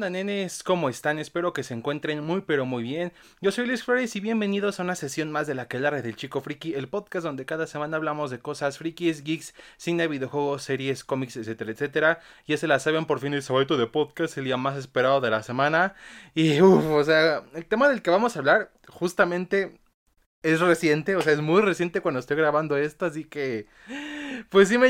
onda, nenes? ¿Cómo están? Espero que se encuentren muy pero muy bien. Yo soy Luis Flores y bienvenidos a una sesión más de la que del Chico Friki, el podcast donde cada semana hablamos de cosas frikis, geeks, cine, videojuegos, series, cómics, etcétera, etcétera. Ya se la saben por fin el sábado de podcast, el día más esperado de la semana. Y uff, o sea, el tema del que vamos a hablar justamente es reciente, o sea, es muy reciente cuando estoy grabando esto, así que pues sí, me,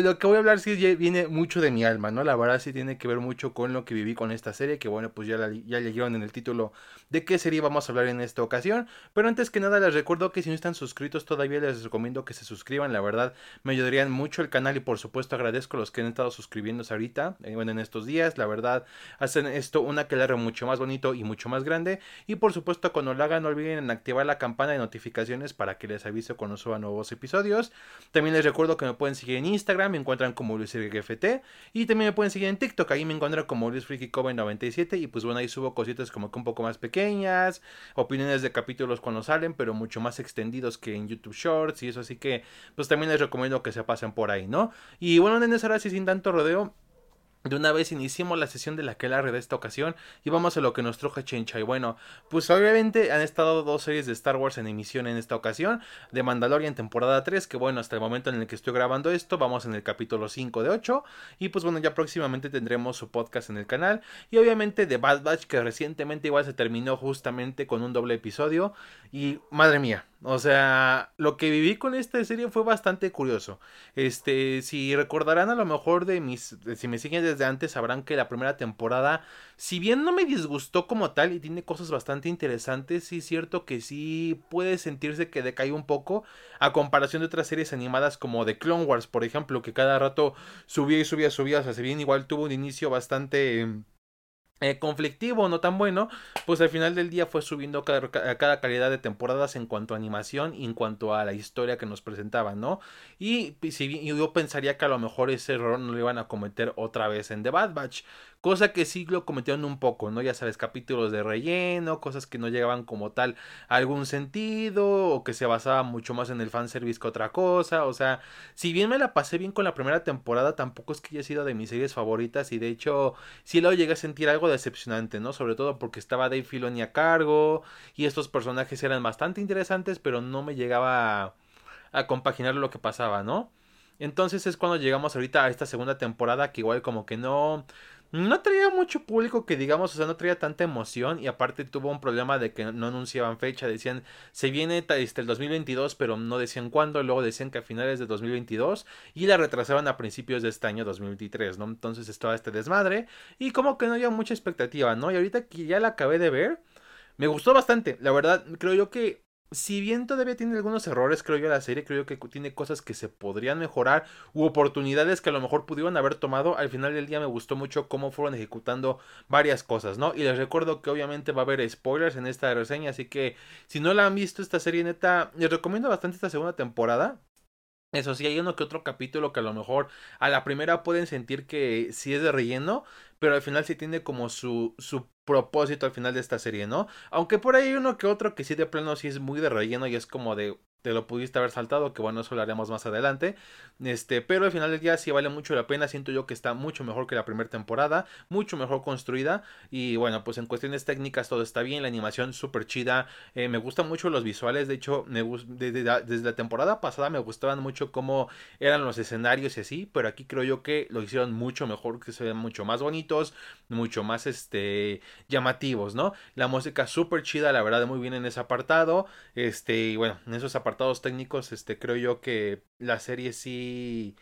lo que voy a hablar sí viene mucho de mi alma, ¿no? La verdad sí tiene que ver mucho con lo que viví con esta serie, que bueno, pues ya, ya leyeron en el título de qué serie vamos a hablar en esta ocasión. Pero antes que nada les recuerdo que si no están suscritos todavía les recomiendo que se suscriban, la verdad me ayudarían mucho el canal y por supuesto agradezco a los que han estado suscribiéndose ahorita, eh, bueno, en estos días, la verdad hacen esto una que mucho más bonito y mucho más grande. Y por supuesto cuando lo hagan no olviden activar la campana de notificaciones para que les avise cuando suba nuevos episodios. También les recuerdo que me pueden seguir en Instagram, me encuentran como LuisRGFT. Y también me pueden seguir en TikTok, ahí me encuentran como LuisFreakyCoven97. Y pues bueno, ahí subo cositas como que un poco más pequeñas, opiniones de capítulos cuando salen, pero mucho más extendidos que en YouTube Shorts y eso. Así que pues también les recomiendo que se pasen por ahí, ¿no? Y bueno, en ahora sí sin tanto rodeo de una vez iniciemos la sesión de la que de esta ocasión y vamos a lo que nos truje Chencha. Y bueno, pues obviamente han estado dos series de Star Wars en emisión en esta ocasión. De Mandalorian temporada 3, que bueno, hasta el momento en el que estoy grabando esto, vamos en el capítulo 5 de 8. Y pues bueno, ya próximamente tendremos su podcast en el canal. Y obviamente de Bad Batch, que recientemente igual se terminó justamente con un doble episodio. Y madre mía, o sea, lo que viví con esta serie fue bastante curioso. Este, si recordarán a lo mejor de mis, si me siguen desde antes, sabrán que la primera temporada, si bien no me disgustó como tal y tiene cosas bastante interesantes, sí es cierto que sí puede sentirse que decae un poco a comparación de otras series animadas como The Clone Wars, por ejemplo, que cada rato subía y subía, subía, o sea, si bien igual tuvo un inicio bastante eh, conflictivo, no tan bueno, pues al final del día fue subiendo cada, cada, calidad de temporadas en cuanto a animación y en cuanto a la historia que nos presentaban, ¿no? Y si yo pensaría que a lo mejor ese error no lo iban a cometer otra vez en The Bad Batch, cosa que sí lo cometieron un poco, ¿no? Ya sabes, capítulos de relleno, cosas que no llegaban como tal a algún sentido o que se basaban mucho más en el fanservice que otra cosa, o sea, si bien me la pasé bien con la primera temporada, tampoco es que haya sido de mis series favoritas y de hecho sí lo llegué a sentir algo decepcionante, ¿no? Sobre todo porque estaba Dave Filoni a cargo y estos personajes eran bastante interesantes, pero no me llegaba a, a compaginar lo que pasaba, ¿no? Entonces es cuando llegamos ahorita a esta segunda temporada que igual como que no no traía mucho público que digamos, o sea, no traía tanta emoción y aparte tuvo un problema de que no anunciaban fecha, decían se viene este, el 2022 pero no decían cuándo, luego decían que a finales de 2022 y la retrasaban a principios de este año 2023, ¿no? Entonces estaba este desmadre y como que no había mucha expectativa, ¿no? Y ahorita que ya la acabé de ver, me gustó bastante, la verdad, creo yo que si bien todavía tiene algunos errores, creo yo, la serie, creo yo que tiene cosas que se podrían mejorar u oportunidades que a lo mejor pudieron haber tomado. Al final del día me gustó mucho cómo fueron ejecutando varias cosas, ¿no? Y les recuerdo que obviamente va a haber spoilers en esta reseña, así que si no la han visto esta serie neta, les recomiendo bastante esta segunda temporada. Eso sí, hay uno que otro capítulo que a lo mejor a la primera pueden sentir que sí es de relleno, pero al final sí tiene como su, su propósito al final de esta serie, ¿no? Aunque por ahí uno que otro que sí de plano sí es muy de relleno y es como de, te lo pudiste haber saltado, que bueno, eso lo haremos más adelante. Este, pero al final del día sí vale mucho la pena, siento yo que está mucho mejor que la primera temporada, mucho mejor construida y bueno, pues en cuestiones técnicas todo está bien, la animación súper chida, eh, me gustan mucho los visuales, de hecho, me desde, desde la temporada pasada me gustaban mucho cómo eran los escenarios y así, pero aquí creo yo que lo hicieron mucho mejor, que se ven mucho más bonitos, mucho más este llamativos, ¿no? La música súper chida, la verdad, muy bien en ese apartado, este, y bueno, en esos apartados técnicos, este, creo yo que la serie sí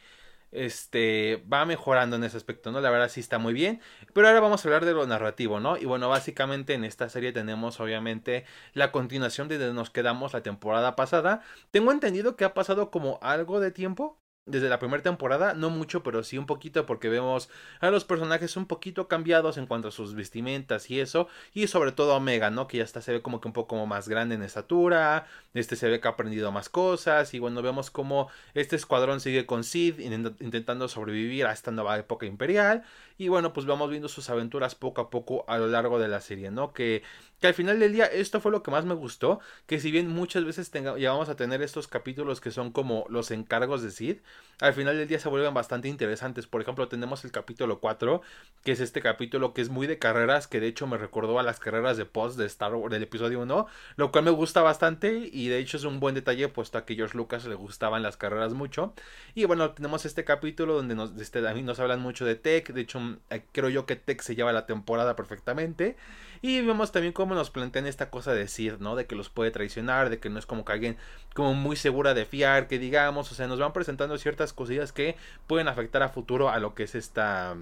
este va mejorando en ese aspecto, ¿no? La verdad sí está muy bien. Pero ahora vamos a hablar de lo narrativo, ¿no? Y bueno, básicamente en esta serie tenemos obviamente la continuación de donde nos quedamos la temporada pasada. Tengo entendido que ha pasado como algo de tiempo desde la primera temporada, no mucho, pero sí un poquito porque vemos a los personajes un poquito cambiados en cuanto a sus vestimentas y eso, y sobre todo Omega, ¿no? Que ya está se ve como que un poco más grande en estatura, este se ve que ha aprendido más cosas y bueno, vemos como este escuadrón sigue con Sid intentando sobrevivir a esta nueva época imperial y bueno, pues vamos viendo sus aventuras poco a poco a lo largo de la serie, ¿no? Que que al final del día esto fue lo que más me gustó, que si bien muchas veces tenga, a tener estos capítulos que son como los encargos de Sid, al final del día se vuelven bastante interesantes. Por ejemplo, tenemos el capítulo 4, que es este capítulo que es muy de carreras, que de hecho me recordó a las carreras de post de Star Wars del episodio 1, lo cual me gusta bastante y de hecho es un buen detalle puesto a que George Lucas le gustaban las carreras mucho. Y bueno, tenemos este capítulo donde nos, este, a mí nos hablan mucho de Tech, de hecho creo yo que Tech se lleva la temporada perfectamente. Y vemos también cómo nos plantean esta cosa de Sid, ¿no? De que los puede traicionar, de que no es como que alguien como muy segura de fiar, que digamos, o sea, nos van presentando ciertas cosillas que pueden afectar a futuro a lo que es esta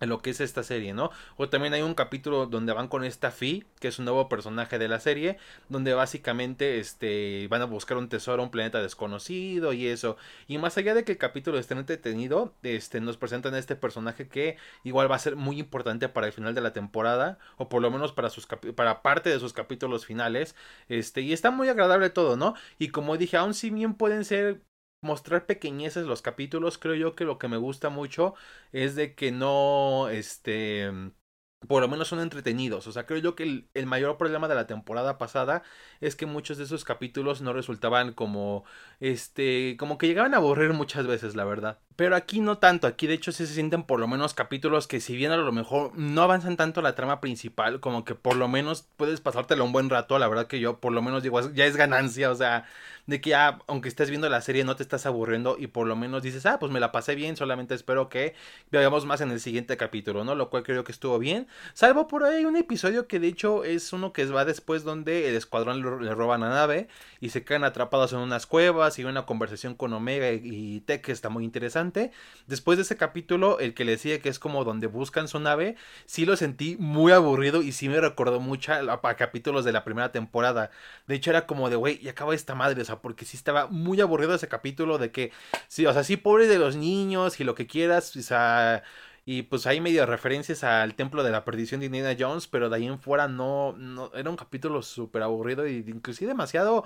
lo que es esta serie, ¿no? O también hay un capítulo donde van con esta Fi, que es un nuevo personaje de la serie, donde básicamente este van a buscar un tesoro, un planeta desconocido y eso. Y más allá de que el capítulo esté entretenido, este nos presentan a este personaje que igual va a ser muy importante para el final de la temporada o por lo menos para sus para parte de sus capítulos finales. Este, y está muy agradable todo, ¿no? Y como dije, aún si bien pueden ser mostrar pequeñeces los capítulos, creo yo que lo que me gusta mucho es de que no, este, por lo menos son entretenidos. O sea, creo yo que el, mayor problema de la temporada pasada es que muchos de esos capítulos no resultaban como, este, como que llegaban a aburrir muchas veces, la verdad. Pero aquí no tanto, aquí de hecho sí se sienten por lo menos capítulos que si bien a lo mejor no avanzan tanto la trama principal, como que por lo menos puedes pasártelo un buen rato, la verdad que yo por lo menos digo, ya es ganancia, o sea, de que ya aunque estés viendo la serie no te estás aburriendo y por lo menos dices, ah, pues me la pasé bien, solamente espero que veamos más en el siguiente capítulo, ¿no? Lo cual creo que estuvo bien, salvo por ahí un episodio que de hecho es uno que va después donde el escuadrón le roban la nave y se quedan atrapados en unas cuevas y una conversación con Omega y Tech que está muy interesante Después de ese capítulo, el que le decía que es como donde buscan su nave, sí lo sentí muy aburrido y sí me recordó mucho a, capítulos de la primera temporada. De hecho, era como de, güey, y acaba esta madre, o sea, porque sí estaba muy aburrido ese capítulo de que, sí, o sea, sí, pobre de los niños y lo que quieras, o sea y pues hay medio referencias al templo de la perdición de Indiana Jones, pero de ahí en fuera no, no era un capítulo súper aburrido y inclusive demasiado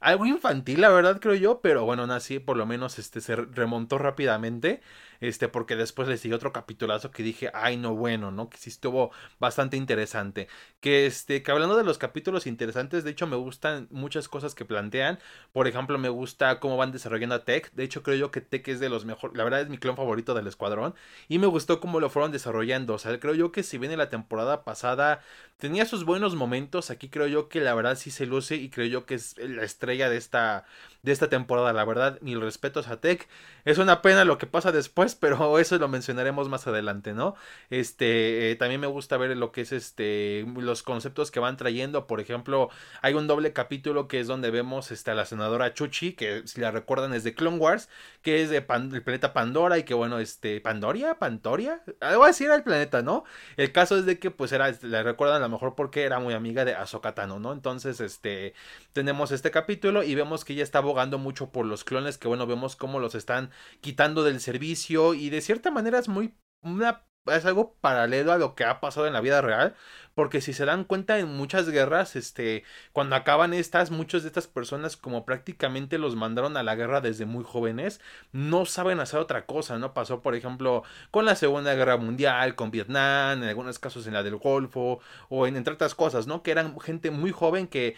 algo infantil, la verdad, creo yo, pero bueno, aún así, por lo menos, este, se remontó rápidamente este, porque después le siguió otro capitulazo que dije, ay, no, bueno, ¿no? Que sí estuvo bastante interesante. Que, este, que hablando de los capítulos interesantes, de hecho, me gustan muchas cosas que plantean. Por ejemplo, me gusta cómo van desarrollando a Tech. De hecho, creo yo que Tech es de los mejores, la verdad es mi clon favorito del escuadrón. Y me gustó cómo lo fueron desarrollando. O sea, creo yo que si bien en la temporada pasada tenía sus buenos momentos, aquí creo yo que la verdad sí se luce y creo yo que es la estrella de esta, de esta temporada. La verdad, mil respetos a Tech. Es una pena lo que pasa después pero eso lo mencionaremos más adelante, ¿no? Este, eh, también me gusta ver lo que es este, los conceptos que van trayendo, por ejemplo, hay un doble capítulo que es donde vemos este, a la senadora Chuchi, que si la recuerdan es de Clone Wars, que es de el planeta Pandora y que bueno, este, Pandoria, Pantoria, algo así era el planeta, ¿no? El caso es de que pues era, la recuerdan a lo mejor porque era muy amiga de Ahsoka Tano, ¿no? Entonces, este, tenemos este capítulo y vemos que ella está abogando mucho por los clones, que bueno, vemos cómo los están quitando del servicio, y de cierta manera es muy una, es algo paralelo a lo que ha pasado en la vida real, porque si se dan cuenta en muchas guerras, este, cuando acaban estas, muchas de estas personas como prácticamente los mandaron a la guerra desde muy jóvenes, no saben hacer otra cosa, ¿no? Pasó, por ejemplo, con la Segunda Guerra Mundial, con Vietnam, en algunos casos en la del Golfo, o en, entre otras cosas, ¿no? Que eran gente muy joven que,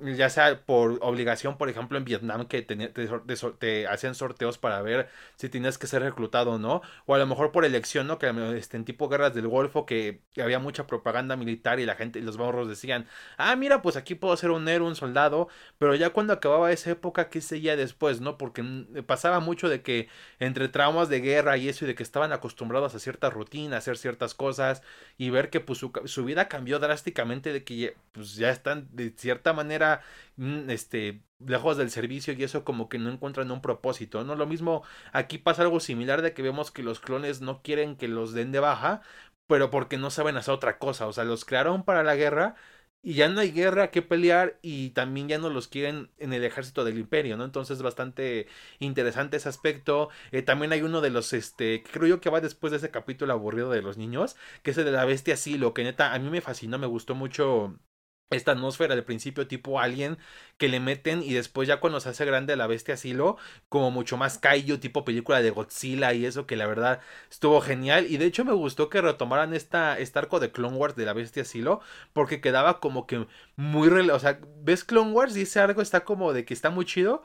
ya sea por obligación, por ejemplo, en Vietnam, que te, hacían sorteos para ver si tenías que ser reclutado, ¿no? O a lo mejor por elección, ¿no? Que este, en tipo guerras del Golfo, que había mucha propaganda militar y la gente los morros decían, ah, mira, pues aquí puedo ser un héroe, un soldado, pero ya cuando acababa esa época, ¿qué seguía después, no? Porque pasaba mucho de que entre traumas de guerra y eso y de que estaban acostumbrados a cierta rutina, a hacer ciertas cosas y ver que pues su, su vida cambió drásticamente de que pues ya están de cierta manera mm, este lejos del servicio y eso como que no encuentran un propósito, ¿no? Lo mismo aquí pasa algo similar de que vemos que los clones no quieren que los den de baja pero porque no saben hacer otra cosa. O sea, los crearon para la guerra y ya no hay guerra que pelear y también ya no los quieren en el ejército del imperio, ¿no? Entonces es bastante interesante ese aspecto. Eh, también hay uno de los, este, creo yo que va después de ese capítulo aburrido de los niños, que es el de la bestia lo que neta a mí me fascinó, me gustó mucho esta atmósfera del principio tipo alien que le meten y después ya cuando se hace grande la bestia asilo como mucho más kaiju tipo película de Godzilla y eso que la verdad estuvo genial. Y de hecho me gustó que retomaran esta este arco de Clone Wars de la bestia asilo porque quedaba como que muy o sea ves Clone Wars y ese arco está como de que está muy chido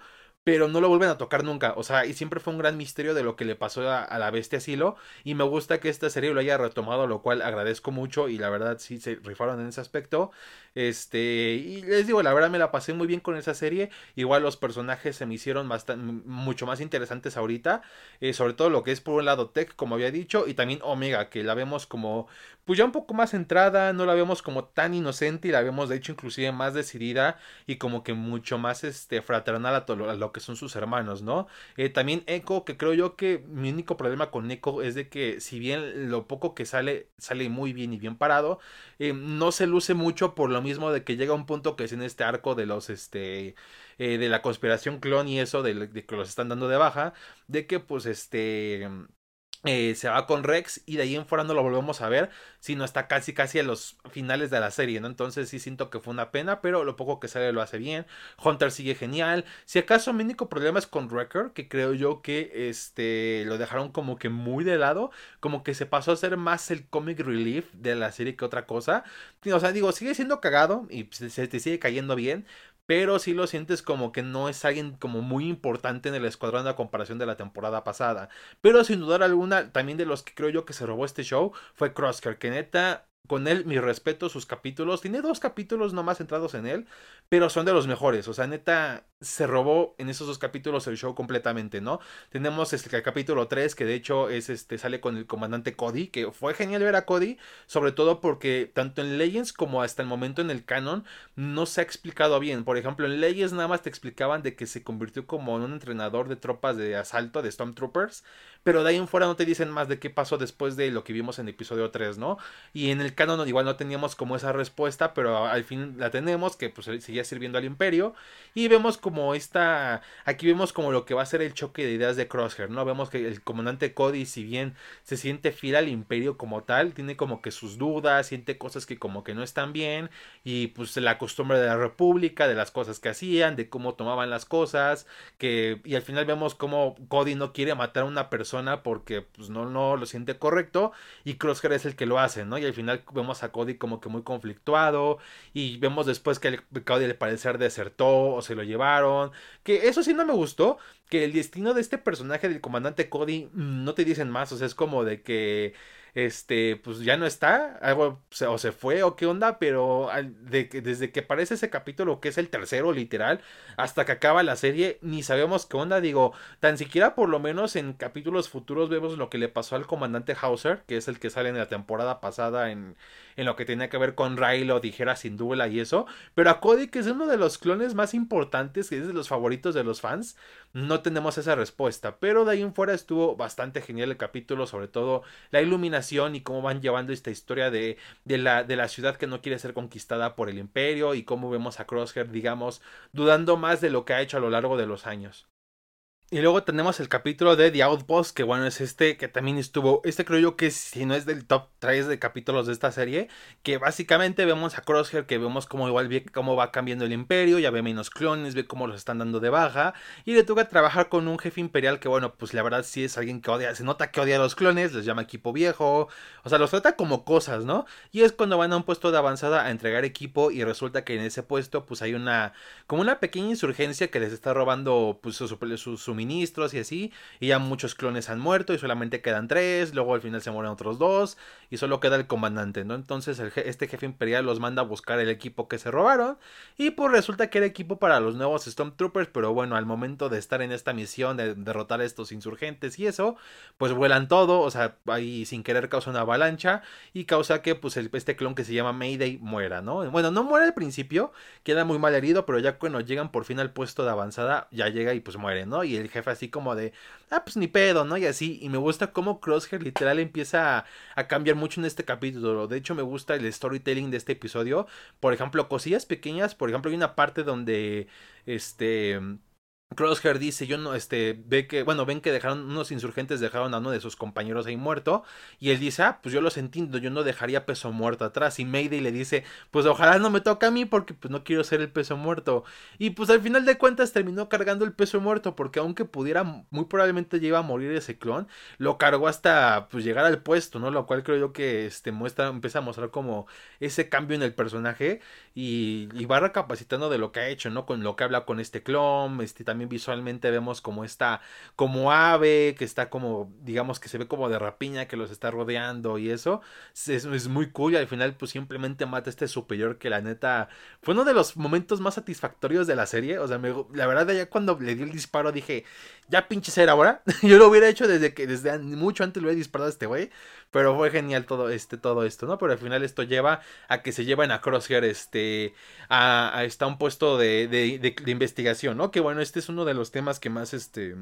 pero no lo vuelven a tocar nunca. O sea, y siempre fue un gran misterio de lo que le pasó a, la bestia Silo. Y me gusta que esta serie lo haya retomado, lo cual agradezco mucho. Y la verdad sí se rifaron en ese aspecto. Este, y les digo, la verdad me la pasé muy bien con esa serie. Igual los personajes se me hicieron bastante, mucho más interesantes ahorita. Eh, sobre todo lo que es por un lado Tech, como había dicho. Y también Omega, que la vemos como, pues ya un poco más centrada. No la vemos como tan inocente. Y la vemos, de hecho, inclusive más decidida. Y como que mucho más este, fraternal a, a lo que son sus hermanos, ¿no? Eh, también Echo, que creo yo que mi único problema con Echo es de que si bien lo poco que sale sale muy bien y bien parado, eh, no se luce mucho por lo mismo de que llega un punto que es en este arco de los, este, eh, de la conspiración clon y eso, de, de que los están dando de baja, de que pues este eh, se va con Rex y de ahí en fuera no lo volvemos a ver, sino hasta casi casi a los finales de la serie, ¿no? Entonces sí siento que fue una pena, pero lo poco que sale lo hace bien. Hunter sigue genial. Si acaso mi único problema es con Wrecker, que creo yo que este lo dejaron como que muy de lado, como que se pasó a ser más el comic relief de la serie que otra cosa. O sea, digo, sigue siendo cagado y se te sigue cayendo bien, pero sí lo sientes como que no es alguien como muy importante en el escuadrón a comparación de la temporada pasada. Pero sin dudar alguna, también de los que creo yo que se robó este show fue Crosscar, que neta con él, mi respeto, sus capítulos. Tiene dos capítulos nomás centrados en él, pero son de los mejores. O sea, neta, se robó en esos dos capítulos el show completamente, ¿no? Tenemos este, el capítulo 3, que de hecho es este, sale con el comandante Cody, que fue genial ver a Cody, sobre todo porque tanto en Legends como hasta el momento en el canon no se ha explicado bien. Por ejemplo, en Legends nada más te explicaban de que se convirtió como en un entrenador de tropas de asalto, de Stormtroopers, pero de ahí en fuera no te dicen más de qué pasó después de lo que vimos en el episodio 3, ¿no? Y en el canon igual no teníamos como esa respuesta, pero al fin la tenemos, que pues seguía sirviendo al imperio, y vemos esta, aquí vemos como lo que va a ser el choque de ideas de Crosshair, ¿no? Vemos que el comandante Cody, si bien se siente fiel al imperio como tal, tiene como que sus dudas, siente cosas que como que no están bien, y pues la costumbre de la república, de las cosas que hacían, de cómo tomaban las cosas, que, y al final vemos como Cody no quiere matar a una persona, porque pues no, no lo siente correcto y Crosshair es el que lo hace, ¿no? Y al final vemos a Cody como que muy conflictuado y vemos después que el, Cody al parecer desertó o se lo llevaron, que eso sí no me gustó, que el destino de este personaje del comandante Cody mm, no te dicen más, o sea, es como de que este, pues ya no está, algo o se fue o qué onda, pero de, desde que aparece ese capítulo que es el tercero literal, hasta que acaba la serie, ni sabemos qué onda, digo, tan siquiera por lo menos en capítulos futuros vemos lo que le pasó al comandante Hauser, que es el que sale en la temporada pasada en, en lo que tenía que ver con Raylo, dijera sin duda y eso, pero a Cody, que es uno de los clones más importantes, que es de los favoritos de los fans, no tenemos esa respuesta, pero de ahí en fuera estuvo bastante genial el capítulo, sobre todo la iluminación y cómo van llevando esta historia de, de, la, de la ciudad que no quiere ser conquistada por el imperio y cómo vemos a Crosshair, digamos, dudando más de lo que ha hecho a lo largo de los años. Y luego tenemos el capítulo de The Outpost, que bueno, es este que también estuvo, este creo yo que si no es del top 3 de capítulos de esta serie, que básicamente vemos a Crosshair, que vemos cómo igual ve cómo va cambiando el imperio, ya ve menos clones, ve cómo los están dando de baja, y le toca trabajar con un jefe imperial que bueno, pues la verdad sí es alguien que odia, se nota que odia a los clones, les llama equipo viejo, o sea, los trata como cosas, ¿no? Y es cuando van a un puesto de avanzada a entregar equipo y resulta que en ese puesto pues hay una, como una pequeña insurgencia que les está robando pues su, su, ministros y así, y ya muchos clones han muerto y solamente quedan tres, luego al final se mueren otros dos y solo queda el comandante, ¿no? Entonces este jefe imperial los manda a buscar el equipo que se robaron y pues resulta que era equipo para los nuevos Stormtroopers, pero bueno, al momento de estar en esta misión de derrotar a estos insurgentes y eso, pues vuelan todo, o sea, ahí sin querer causa una avalancha y causa que pues este clon que se llama Mayday muera, ¿no? Bueno, no muere al principio, queda muy mal herido, pero ya cuando llegan por fin al puesto de avanzada, ya llega y pues muere, ¿no? Y el jefe así como de, ah, pues ni pedo, ¿no? Y así, y me gusta cómo Crosshair literal empieza a, cambiar mucho en este capítulo. De hecho, me gusta el storytelling de este episodio. Por ejemplo, cosillas pequeñas, por ejemplo, hay una parte donde, este Crosshair dice, yo no, este, ve que, bueno, ven que dejaron, unos insurgentes dejaron a uno de sus compañeros ahí muerto, y él dice, ah, pues yo los entiendo, yo no dejaría peso muerto atrás, y Mayday le dice, pues ojalá no me toque a mí porque pues no quiero ser el peso muerto, y pues al final de cuentas terminó cargando el peso muerto, porque aunque pudiera, muy probablemente lleva a morir ese clon, lo cargó hasta, pues llegar al puesto, ¿no? Lo cual creo yo que, este, muestra, empieza a mostrar como ese cambio en el personaje, y, y va recapacitando de lo que ha hecho, ¿no? Con lo que habla con este clon, este, también también visualmente vemos como está, como ave, que está como, digamos que se ve como de rapiña, que los está rodeando y eso. Es, es muy cool y al final pues simplemente mata a este superior que la neta fue uno de los momentos más satisfactorios de la serie. O sea, la verdad ya cuando le di el disparo dije, ya pinche ser ahora. Yo lo hubiera hecho desde que, desde mucho antes lo hubiera disparado a este güey. Pero fue genial todo, este, todo esto, ¿no? Pero al final esto lleva a que se lleven a Crosshair este, a, a, un puesto de, de, investigación, ¿no? Que bueno, este uno de los temas que más, este,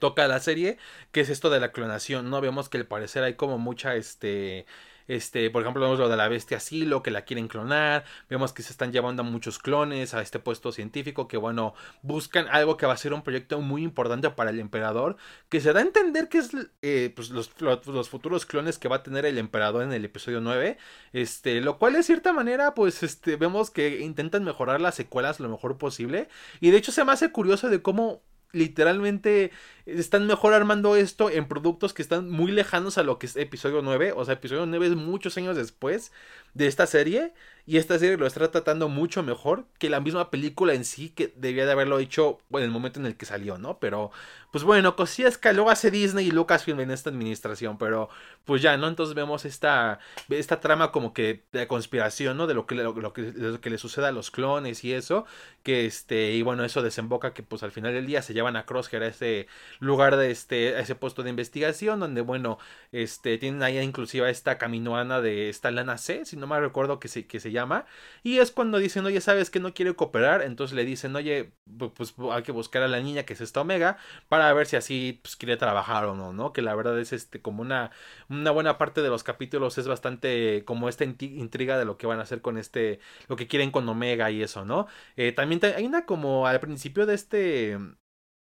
toca la serie, que es esto de la clonación, ¿no? Vemos que al parecer hay como mucha, este, este, por ejemplo, vemos lo de la bestia Silo, que la quieren clonar. Vemos que se están llevando a muchos clones a este puesto científico. Que bueno, buscan algo que va a ser un proyecto muy importante para el emperador. Que se da a entender que es eh, pues los, los, futuros clones que va a tener el emperador en el episodio 9. Este, lo cual de cierta manera, pues, este, vemos que intentan mejorar las secuelas lo mejor posible. Y de hecho se me hace curioso de cómo literalmente están mejor armando esto en productos que están muy lejanos a lo que es episodio 9. O sea, episodio 9 es muchos años después de esta serie. Y esta serie lo está tratando mucho mejor que la misma película en sí, que debía de haberlo hecho en el momento en el que salió, ¿no? Pero, pues bueno, cosillas que luego hace Disney y Lucasfilm en esta administración, pero pues ya, ¿no? Entonces vemos esta, esta trama como que de conspiración, ¿no? De lo que, lo, que, lo que le sucede a los clones y eso, que este, y bueno, eso desemboca que pues al final del día se llevan a Crosshair a ese lugar de este, a ese puesto de investigación, donde bueno, este, tienen ahí inclusive esta caminoana de esta lana C, si no me recuerdo que se, que se llama. Y es cuando dicen, oye, ¿sabes que no quiere cooperar? Entonces le dicen, oye, pues hay que buscar a la niña que es esta Omega para ver si así pues, quiere trabajar o no, ¿no? Que la verdad es este como una, una buena parte de los capítulos es bastante como esta intriga de lo que van a hacer con este, lo que quieren con Omega y eso, ¿no? Eh, también hay una como al principio de este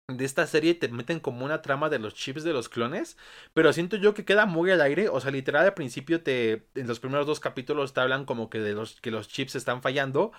de esta serie te meten como una trama de los chips de los clones, pero siento yo que queda muy al aire, o sea, literal al principio te en los primeros dos capítulos te hablan como que de los que los chips están fallando,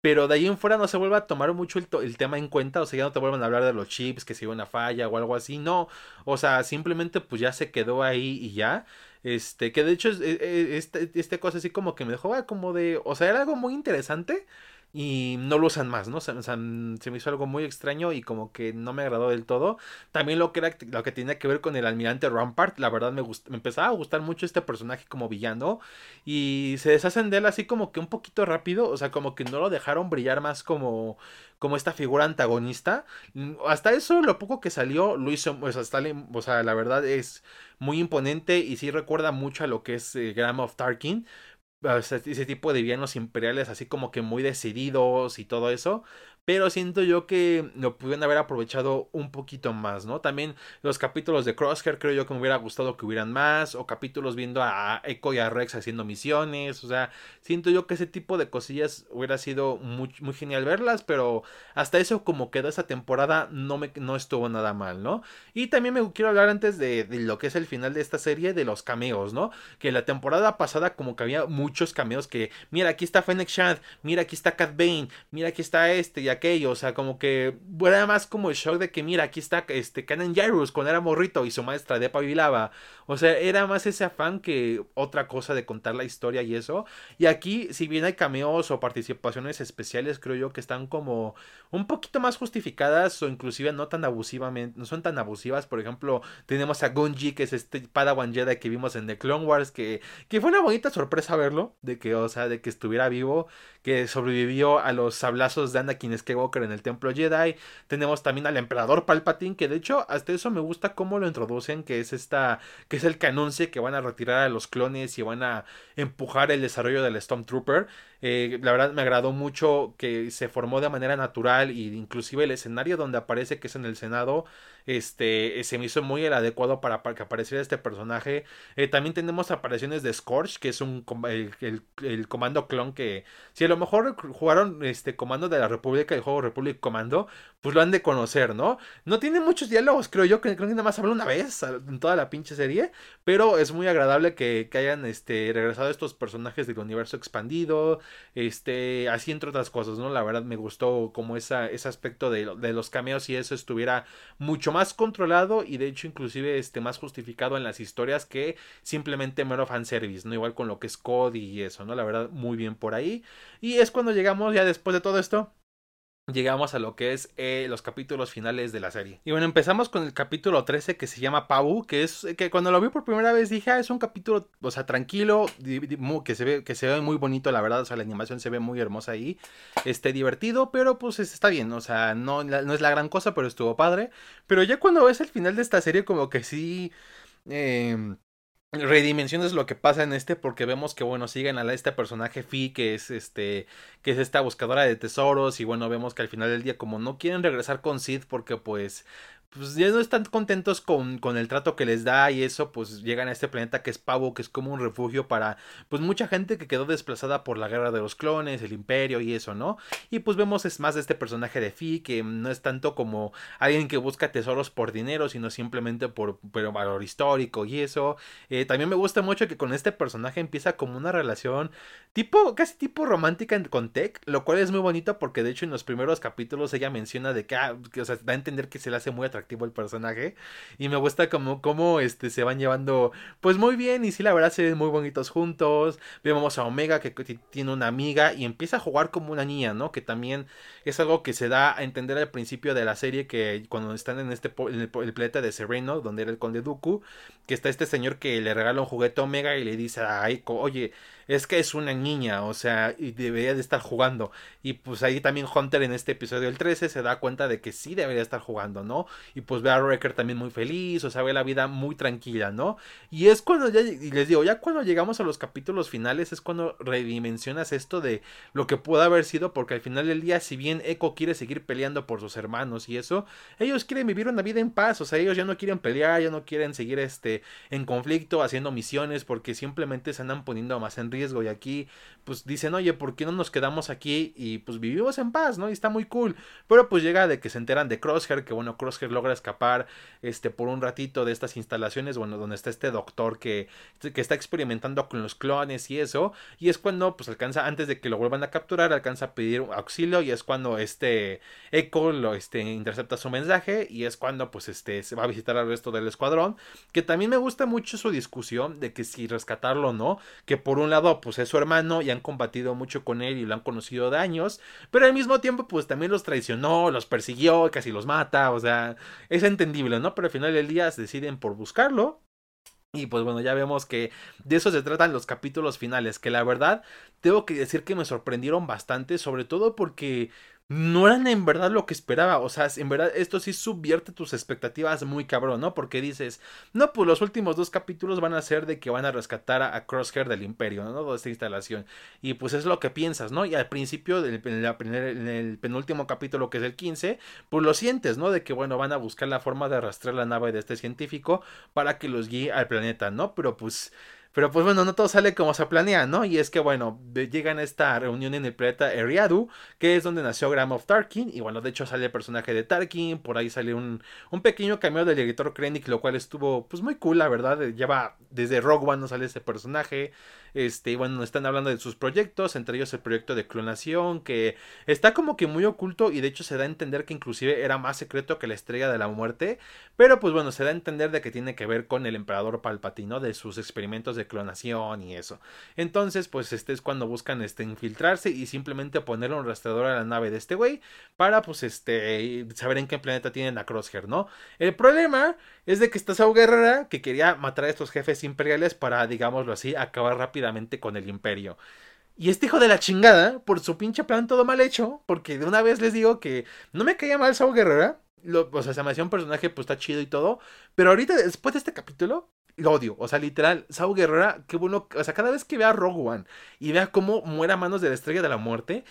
pero de ahí en fuera no se vuelve a tomar mucho el, tema en cuenta, o sea, ya no te vuelven a hablar de los chips, que si hubo una falla o algo así, no, o sea, simplemente pues ya se quedó ahí y ya. Este, que de hecho, e, e, este, este cosa así como que me dejó ah, como de, o sea, era algo muy interesante, y no lo usan más, ¿no? Sea, se me hizo algo muy extraño y como que no me agradó del todo. También lo que era lo que tenía que ver con el almirante Rampart, la verdad me, me empezaba a gustar mucho este personaje como villano y se deshacen de él así como que un poquito rápido, o sea, como que no lo dejaron brillar más como como esta figura antagonista. Hasta eso, lo poco que salió, lo hizo, o sea, la verdad es muy imponente y sí recuerda mucho a lo que es eh, Graham of Tarkin ese tipo de villanos imperiales así como que muy decididos y todo eso pero siento yo que lo pudieron haber aprovechado un poquito más, ¿no? También los capítulos de Crosshair creo yo que me hubiera gustado que hubieran más, o capítulos viendo a Echo y a Rex haciendo misiones, o sea, siento yo que ese tipo de cosillas hubiera sido muy, genial verlas, pero hasta eso como quedó esa temporada no, me, no estuvo nada mal, ¿no? Y también me quiero hablar antes de, lo que es el final de esta serie, de los cameos, ¿no? Que la temporada pasada como que había muchos cameos que, mira, aquí está Fennec Shand, mira, aquí está Cat Bane, mira, aquí está este y aquello, o sea, como que era más como el shock de que mira, aquí está este Canon Jairus cuando era morrito y su maestra de Pavilaba, o sea, era más ese afán que otra cosa de contar la historia y eso, y aquí si bien hay cameos o participaciones especiales, creo yo que están como un poquito más justificadas o inclusive no tan abusivamente, no son tan abusivas, por ejemplo, tenemos a Gunji, que es este Padawan Jedi que vimos en The Clone Wars, que, que fue una bonita sorpresa verlo, de que, o sea, de que estuviera vivo, que sobrevivió a los sablazos de Anakin Skywalker en el Templo Jedi. Tenemos también al Emperador Palpatine, que de hecho hasta eso me gusta cómo lo introducen, que es esta, que es el que anuncia que van a retirar a los clones y van a empujar el desarrollo del Stormtrooper. Eh, la verdad me agradó mucho que se formó de manera natural y inclusive el escenario donde aparece que es en el Senado este se me hizo muy el adecuado para, que apareciera este personaje. Eh, también tenemos apariciones de Scorch, que es un el, el, comando clon que si a lo mejor jugaron este comando de la República, el juego Republic Commando, pues lo han de conocer, ¿no? No tiene muchos diálogos, creo yo, que creo que nada más habla una vez en toda la pinche serie, pero es muy agradable que, que hayan este regresado estos personajes del universo expandido, este, así entre otras cosas, ¿no? La verdad me gustó como esa, ese aspecto de, de los cameos y eso estuviera mucho más controlado y de hecho inclusive este, más justificado en las historias que simplemente mero fanservice, ¿no? Igual con lo que es Cody y eso, ¿no? La verdad, muy bien por ahí. Y es cuando llegamos ya después de todo esto llegamos a lo que es eh, los capítulos finales de la serie. Y bueno, empezamos con el capítulo 13 que se llama Pau, que es que cuando lo vi por primera vez dije, ah, es un capítulo, o sea, tranquilo, que se ve que se ve muy bonito, la verdad, o sea, la animación se ve muy hermosa ahí, este divertido, pero pues está bien, o sea, no, no es la gran cosa, pero estuvo padre. Pero ya cuando ves el final de esta serie como que sí eh, redimensiones lo que pasa en este porque vemos que bueno siguen a este personaje Fi que es este que es esta buscadora de tesoros y bueno vemos que al final del día como no quieren regresar con Sid porque pues pues ya no están contentos con, con, el trato que les da y eso, pues llegan a este planeta que es Pavo, que es como un refugio para pues mucha gente que quedó desplazada por la guerra de los clones, el imperio y eso, ¿no? Y pues vemos es más de este personaje de Fi, que no es tanto como alguien que busca tesoros por dinero, sino simplemente por pero valor histórico y eso. Eh, también me gusta mucho que con este personaje empieza como una relación tipo, casi tipo romántica con Tech, lo cual es muy bonito porque de hecho en los primeros capítulos ella menciona de que, ah, que o sea, da a entender que se le hace muy atractivo el personaje. Y me gusta como, como este, se van llevando pues muy bien. Y sí, la verdad se ven muy bonitos juntos. Vemos a Omega que tiene una amiga y empieza a jugar como una niña, ¿no? Que también es algo que se da a entender al principio de la serie que cuando están en este en el, planeta de Sereno, donde era el conde Dooku, que está este señor que le regala un juguete a Omega y le dice a Aiko, oye, es que es una niña, o sea, y debería de estar jugando. Y pues ahí también Hunter en este episodio del 13 se da cuenta de que sí debería estar jugando, ¿no? Y pues ve a Wrecker también muy feliz, o sea, ve la vida muy tranquila, ¿no? Y es cuando ya, y les digo, ya cuando llegamos a los capítulos finales es cuando redimensionas esto de lo que pudo haber sido, porque al final del día, si bien Echo quiere seguir peleando por sus hermanos y eso, ellos quieren vivir una vida en paz, o sea, ellos ya no quieren pelear, ya no quieren seguir este en conflicto, haciendo misiones, porque simplemente se andan poniendo más en riesgo y aquí pues dicen, oye, ¿por qué no nos quedamos aquí y pues vivimos en paz, ¿no? Y está muy cool. Pero pues llega de que se enteran de Crosshair, que bueno, Crosshair logra escapar este por un ratito de estas instalaciones, bueno, donde está este doctor que, que está experimentando con los clones y eso. Y es cuando pues alcanza, antes de que lo vuelvan a capturar, alcanza a pedir auxilio y es cuando este Echo lo este, intercepta su mensaje y es cuando pues este se va a visitar al resto del escuadrón. Que también me gusta mucho su discusión de que si rescatarlo o no, que por un lado pues es su hermano y han combatido mucho con él y lo han conocido de años, pero al mismo tiempo pues también los traicionó, los persiguió, casi los mata, o sea, es entendible, ¿no? Pero al final del día deciden por buscarlo. Y pues bueno, ya vemos que de eso se tratan los capítulos finales, que la verdad tengo que decir que me sorprendieron bastante, sobre todo porque no eran en verdad lo que esperaba. O sea, en verdad esto sí subvierte tus expectativas muy cabrón, ¿no? Porque dices, no, pues los últimos dos capítulos van a ser de que van a rescatar a, Crosshair del Imperio, ¿no? De esta instalación. Y pues es lo que piensas, ¿no? Y al principio, del, en, en, el penúltimo capítulo, que es el 15, pues lo sientes, ¿no? De que, bueno, van a buscar la forma de arrastrar la nave de este científico para que los guíe al planeta, ¿no? Pero pues pero pues bueno, no todo sale como se planea, ¿no? Y es que bueno, llegan a esta reunión en el planeta Eriadu, que es donde nació Graham of Tarkin. Y bueno, de hecho sale el personaje de Tarkin, por ahí sale un, un pequeño cameo del director Krennic, lo cual estuvo pues muy cool, la verdad. Lleva desde Rogue One no sale ese personaje. Este, bueno, están hablando de sus proyectos, entre ellos el proyecto de clonación, que está como que muy oculto y de hecho se da a entender que inclusive era más secreto que la estrella de la muerte. Pero pues bueno, se da a entender de que tiene que ver con el emperador Palpatino, de sus experimentos de clonación y eso. Entonces, pues este es cuando buscan este infiltrarse y simplemente poner un rastreador a la nave de este güey para pues este saber en qué planeta tienen a Crosshair, ¿no? El problema es de que está Sao Guerrera que quería matar a estos jefes imperiales para, digámoslo así, acabar con el imperio. Y este hijo de la chingada, por su pinche plan todo mal hecho, porque de una vez les digo que no me caía mal Sao Guerrera, lo, o sea, se me hacía un personaje, pues está chido y todo. Pero ahorita, después de este capítulo, lo odio. O sea, literal, Sao Guerrera, qué bueno. O sea, cada vez que vea a Rogue One y vea cómo muere a manos de la estrella de la muerte,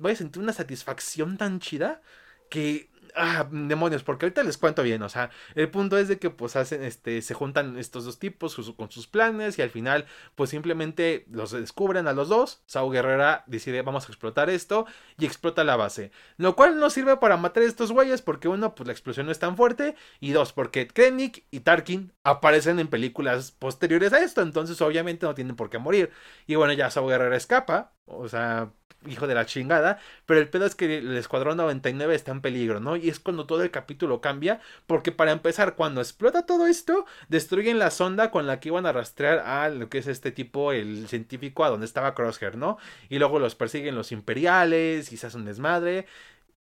voy a sentir una satisfacción tan chida que ah, demonios, porque ahorita les cuento bien, o sea, el punto es de que pues hacen, este, se juntan estos dos tipos con sus planes y al final pues simplemente los descubren a los dos, Sao Guerrera decide vamos a explotar esto y explota la base, lo cual no sirve para matar a estos güeyes porque uno pues la explosión no es tan fuerte y dos porque Krennic y Tarkin aparecen en películas posteriores a esto, entonces obviamente no tienen por qué morir y bueno ya Sao Guerrera escapa, o sea, hijo de la chingada, pero el pedo es que el Escuadrón 99 está en peligro, ¿no? Y es cuando todo el capítulo cambia, porque para empezar, cuando explota todo esto, destruyen la sonda con la que iban a rastrear a lo que es este tipo, el científico, a donde estaba Crosshair, ¿no? Y luego los persiguen los imperiales hace un desmadre.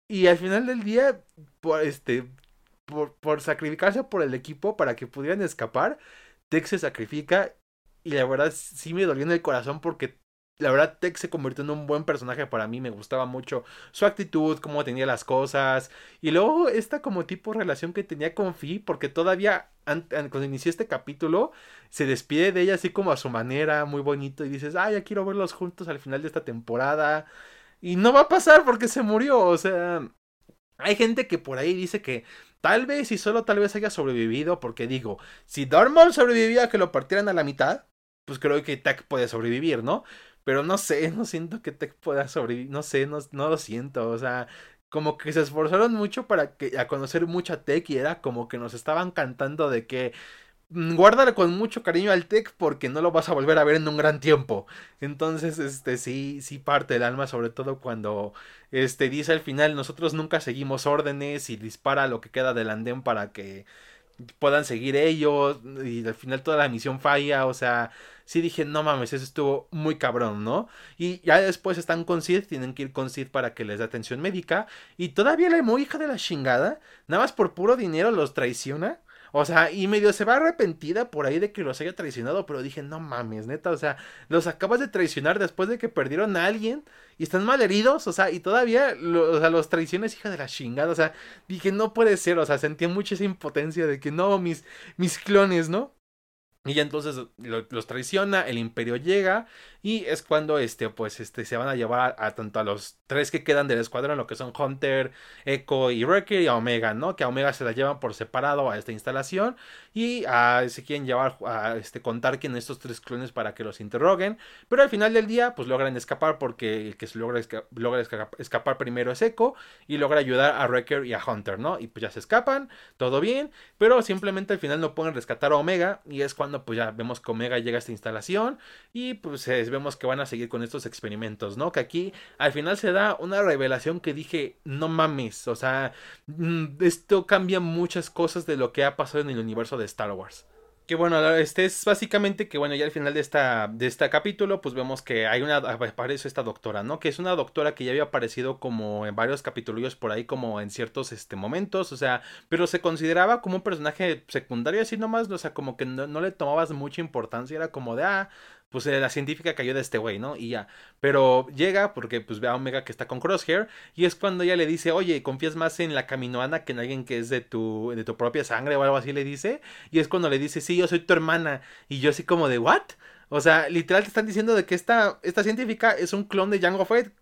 Y al final del día, por, este, por, por sacrificarse por el equipo para que pudieran escapar, Tex se sacrifica y la verdad sí me dolió en el corazón porque la verdad, Tex se convirtió en un buen personaje para mí. Me gustaba mucho su actitud, cómo tenía las cosas. Y luego esta como tipo relación que tenía con Fi, porque todavía cuando inició este capítulo, se despide de ella así como a su manera, muy bonito. Y dices, ah, ya quiero verlos juntos al final de esta temporada. Y no va a pasar porque se murió. O sea, hay gente que por ahí dice que tal vez y solo tal vez haya sobrevivido. Porque digo, si Darmol sobrevivía a que lo partieran a la mitad, pues creo que Tech puede sobrevivir, ¿no? Pero no sé, no siento que Tech pueda sobrevivir. No sé, no, no lo siento. O sea, como que se esforzaron mucho para que, a conocer mucha Tech y era como que nos estaban cantando de que mm, guárdale con mucho cariño al Tech porque no lo vas a volver a ver en un gran tiempo. Entonces, este sí, sí parte el alma, sobre todo cuando este dice al final, nosotros nunca seguimos órdenes y dispara lo que queda del andén para que puedan seguir ellos y al final toda la misión falla, o sea, sí dije, no mames, eso estuvo muy cabrón, ¿no? Y ya después están con Sid, tienen que ir con Sid para que les dé atención médica y todavía la muy hija de la chingada, nada más por puro dinero los traiciona. O sea, y medio se va arrepentida por ahí de que los haya traicionado, pero dije, no mames, neta, o sea, los acabas de traicionar después de que perdieron a alguien y están mal heridos, o sea, y todavía los traiciones, hija de la chingada, o sea, dije, no puede ser, o sea, sentía mucha esa impotencia de que no, mis, mis clones, ¿no? Y entonces los traiciona, el imperio llega y es cuando este, pues, este, se van a llevar a, tanto a los tres que quedan del escuadrón, lo que son Hunter, Echo y Wrecker y a Omega, ¿no? Que a Omega se la llevan por separado a esta instalación y a, se quieren llevar a este, contar quién estos tres clones para que los interroguen. Pero al final del día, pues logran escapar porque el que se logra, logra escapar primero es Echo y logra ayudar a Wrecker y a Hunter, ¿no? Y pues ya se escapan, todo bien, pero simplemente al final no pueden rescatar a Omega y es cuando pues ya vemos que Omega llega a esta instalación y pues vemos que van a seguir con estos experimentos, ¿no? Que aquí al final se da una revelación que dije, no mames, o sea, mm, esto cambia muchas cosas de lo que ha pasado en el universo de Star Wars. Que bueno, este es básicamente que bueno, ya al final de esta de este capítulo, pues vemos que hay una aparece esta doctora, ¿no? Que es una doctora que ya había aparecido como en varios capítulos por ahí como en ciertos este momentos, o sea, pero se consideraba como un personaje secundario así nomás, o sea, como que no, no le tomabas mucha importancia, era como de ah, pues eh, la científica cayó de este güey, ¿no? Y ya. Pero llega porque pues ve a Omega que está con Crosshair y es cuando ella le dice, oye, ¿confías más en la caminoana que en alguien que es de tu, de tu propia sangre o algo así le dice? Y es cuando le dice, sí, yo soy tu hermana. Y yo así como de, ¿what? O sea, literal te están diciendo de que esta, esta científica es un clon de Jango Fett,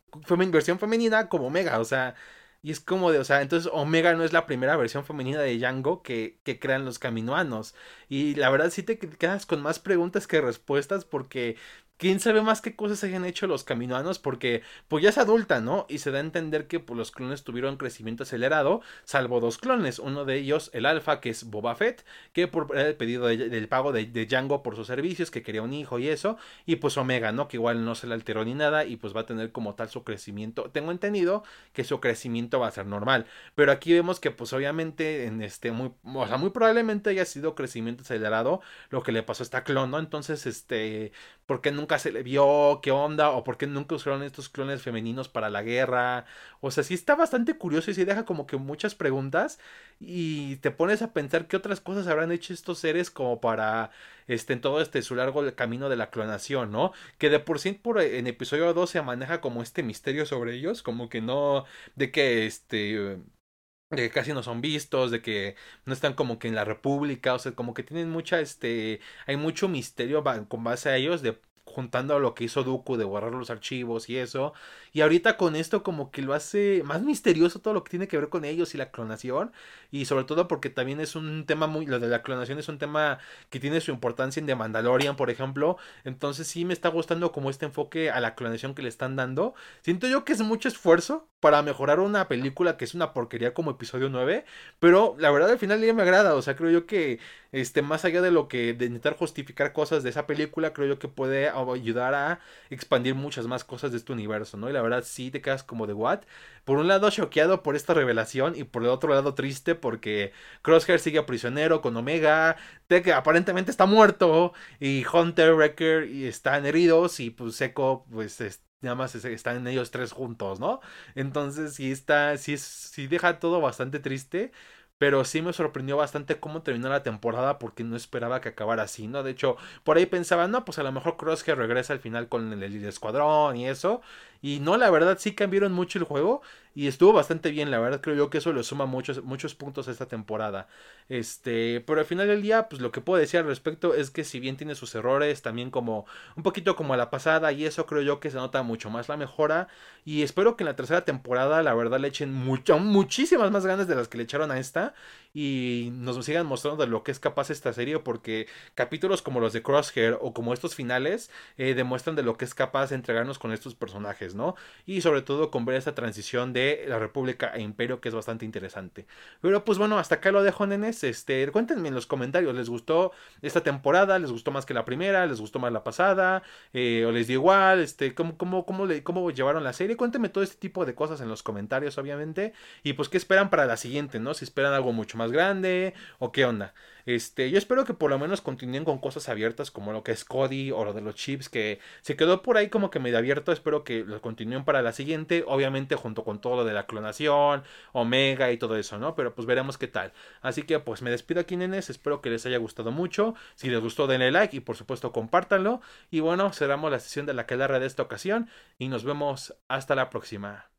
versión femenina como Omega, o sea... Y es como de, o sea, entonces Omega no es la primera versión femenina de Django que, que crean los caminoanos. Y la verdad sí te quedas con más preguntas que respuestas porque quién sabe más qué cosas hayan hecho los caminoanos porque pues ya es adulta, ¿no? Y se da a entender que pues, los clones tuvieron crecimiento acelerado, salvo dos clones, uno de ellos el alfa que es Boba Fett, que por el pedido del pago de, de, Django por sus servicios, que quería un hijo y eso, y pues Omega, ¿no? Que igual no se le alteró ni nada y pues va a tener como tal su crecimiento. Tengo entendido que su crecimiento va a ser normal, pero aquí vemos que pues obviamente en este muy, o sea, muy probablemente haya sido crecimiento acelerado lo que le pasó a esta clon, ¿no? Entonces, este, ¿por qué se le vio, qué onda, o por qué nunca usaron estos clones femeninos para la guerra. O sea, sí está bastante curioso y sí deja como que muchas preguntas y te pones a pensar qué otras cosas habrán hecho estos seres como para, este, en todo este su largo camino de la clonación, ¿no? Que de por sí por, en episodio 2 se maneja como este misterio sobre ellos, como que no, de que este de que casi no son vistos, de que no están como que en la República, o sea, como que tienen mucha, este, hay mucho misterio con base a ellos de juntando a lo que hizo Dooku de borrar los archivos y eso. Y ahorita con esto como que lo hace más misterioso todo lo que tiene que ver con ellos y la clonación. Y sobre todo porque también es un tema muy... Lo de la clonación es un tema que tiene su importancia en The Mandalorian, por ejemplo. Entonces sí me está gustando como este enfoque a la clonación que le están dando. Siento yo que es mucho esfuerzo para mejorar una película que es una porquería como episodio 9. Pero la verdad al final ya me agrada. O sea, creo yo que este, más allá de lo que de intentar justificar cosas de esa película, creo yo que puede ayudar a expandir muchas más cosas de este universo, ¿no? Y la verdad sí te quedas como de what. Por un lado choqueado por esta revelación y por el otro lado triste porque Crosshair sigue prisionero con Omega, que aparentemente está muerto y Hunter, Wrecker y están heridos y pues Seco pues nada más están ellos tres juntos, ¿no? Entonces sí está, sí, sí deja todo bastante triste. Pero sí me sorprendió bastante cómo terminó la temporada porque no esperaba que acabara así, ¿no? De hecho, por ahí pensaba, no, pues a lo mejor Crosshair regresa al final con el, el escuadrón y eso. Y no, la verdad sí cambiaron mucho el juego y estuvo bastante bien, la verdad creo yo que eso le suma muchos, muchos puntos a esta temporada. Este, pero al final del día, pues lo que puedo decir al respecto es que si bien tiene sus errores, también como un poquito como a la pasada y eso creo yo que se nota mucho más la mejora y espero que en la tercera temporada la verdad le echen muchísimas más ganas de las que le echaron a esta y nos sigan mostrando de lo que es capaz esta serie porque capítulos como los de Crosshair o como estos finales eh, demuestran de lo que es capaz de entregarnos con estos personajes, ¿no? Y sobre todo con ver esta transición de la República e Imperio que es bastante interesante. Pero pues bueno, hasta acá lo dejo, nenes. Este, cuéntenme en los comentarios, ¿les gustó esta temporada? ¿Les gustó más que la primera? ¿Les gustó más la pasada? Eh, ¿O les dio igual? Este, ¿cómo, cómo, cómo, le, ¿Cómo llevaron la serie? Cuéntenme todo este tipo de cosas en los comentarios, obviamente. Y pues qué esperan para la siguiente, ¿no? Si esperan algo mucho más grande o qué onda. Este, yo espero que por lo menos continúen con cosas abiertas como lo que es Cody o lo de los chips que se quedó por ahí como que medio abierto. Espero que lo continúen para la siguiente, obviamente junto con todo lo de la clonación, Omega y todo eso, ¿no? Pero pues veremos qué tal. Así que pues me despido aquí, nenes. Espero que les haya gustado mucho. Si les gustó, denle like y por supuesto compártanlo. Y bueno, cerramos la sesión de la que de esta ocasión y nos vemos hasta la próxima.